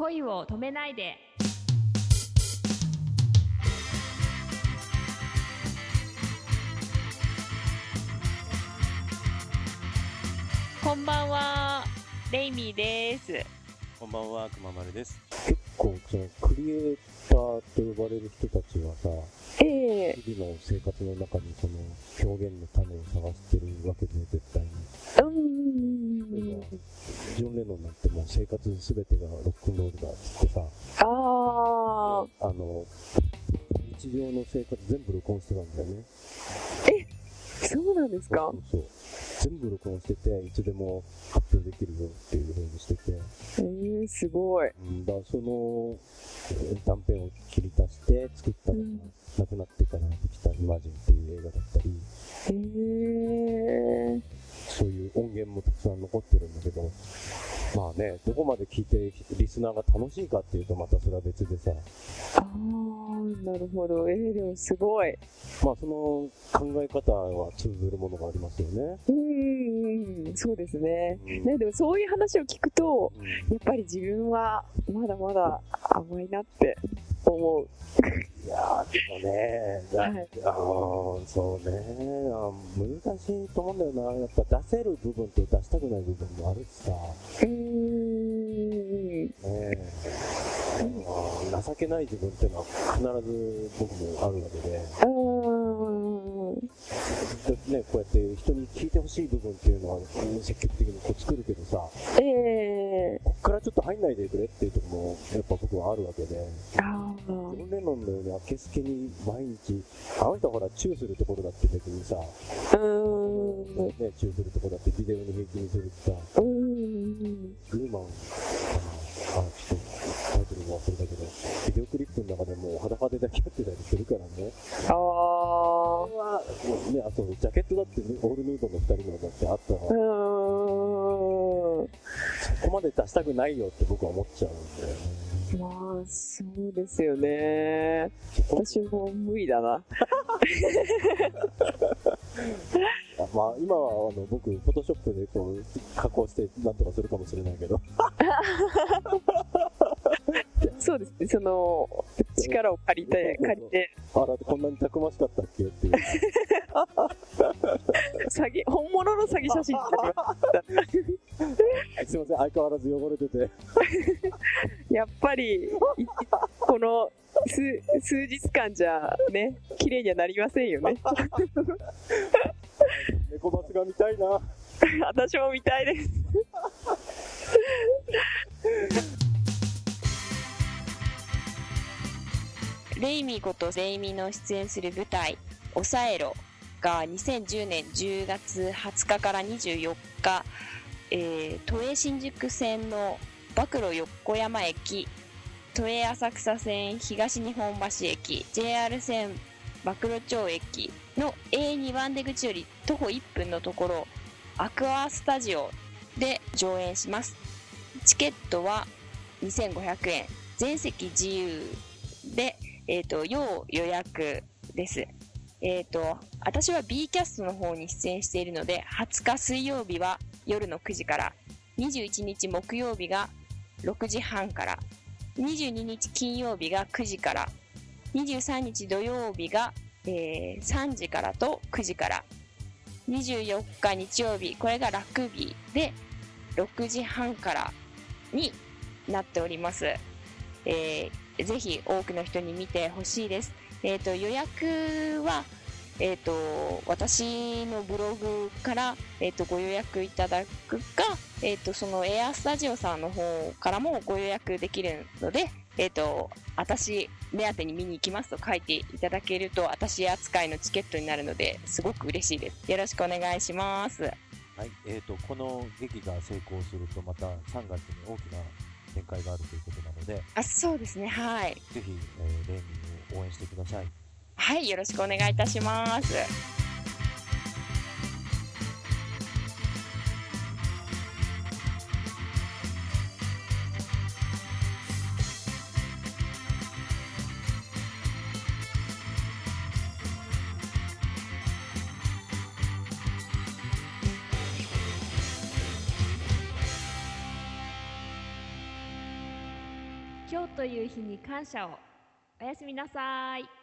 恋を止めないで。こんばんはレイミーです。こんばんは、くままるです。結構そのクリエイターと呼ばれる人たちはさええ。日々の生活の中にその表現の種を探してるわけで絶対に。うーん例えばジョン・レノンなんてもう生活全てがロックンロールだっつってさ。あああの日常の生活全部録音してたんだよね。そうなんですか？そうそう全部録音してていつでも発表できるよっていう風にしてて、えー、すごい。うん、だからそのえー断片を切り出して作ったのが、うん。亡くなってからできた「イマジン」っていう映画だったり。へえそういう音源もたくさん残ってるんだけど、まあね、どこまで聞いてリスナーが楽しいかっていうとまたそれは別でさ、ああなるほど。えー、でもすごい。まあその考え方は通ずるものがありますよね。うーん。そうですね。うん。ねでもそういう話を聞くとうん。やっぱり自分はまだまだ甘いなって思う。いやーでもね、あーそうね。難しいと思うんだよな。やっぱ出せる部分と出したくない部分もあるしさ、うーん。ねえ。情けない自分っていうのは必ず僕もあるわけで。ね、こうやって人に聞いてほしい部分っていうのはうん積極的にこう作るけどさ、ええ。こっからちょっと入んないでくれっていうところもやっぱるわけで、レノンのようにあけすけに毎日、あの人ほらチューするところだって別にさ、ね、チューするところだってビデオに平気にするってさ、グーマンかな、あ、ちょっとタイトルも忘れたけど、ビデオクリップの中でもう裸で抱き合ってたりするからね。ああね、あとジャケットだってね、オールヌードの二人のだってあったわ。うーんそこまで出したくないよって僕は思っちゃうんだよね。まあ、そうですよね。私も無理だな。あまあ、今はあの僕、フォトショップでこう加工してなんとかするかもしれないけど、そうですね、その、力を借りて、借りて、あら、こんなにたくましかったっけっていう。詐欺、本物の詐欺写真すいません、相変わらず汚れてて。やっぱり、いこの数数日間じゃね、綺麗にはなりませんよね。猫バスが見たいな。私も見たいです。レイミーことレイミーの出演する舞台「抑えろ」が2010年10月20日から24日、えー都営新宿線の暴露横山駅都営浅草線東日本橋駅 JR 線暴露町駅の A2 番出口より徒歩1分のところアクアスタジオで上演します。チケットは2500円。全席自由でえっ、と、要予約です。えっ、と、私は B キャストの方に出演しているので、20日水曜日は夜の9時から、21日木曜日が6時半から、22日金曜日が9時から、23日土曜日が、えー3時からと9時から、24日日曜日、これがラグビーで6時半からになっております。えーぜひ多くの人に見てほしいです。えっ、と、予約は、えっ、と、私のブログから、えっ、と、ご予約いただくか、えっ、と、そのエアスタジオさんの方からもご予約できるので、えっ、と、私目当てに見に行きますと書いていただけると、私扱いのチケットになるので、すごく嬉しいです。よろしくお願いします。はい、えーと、この劇が成功すると、また3月に大きな展開があるということで、あ、そうですね。はい。ぜひ、えーレイミーを応援してください。はい、よろしくお願いいたします。今日という日に感謝を。おやすみなさい。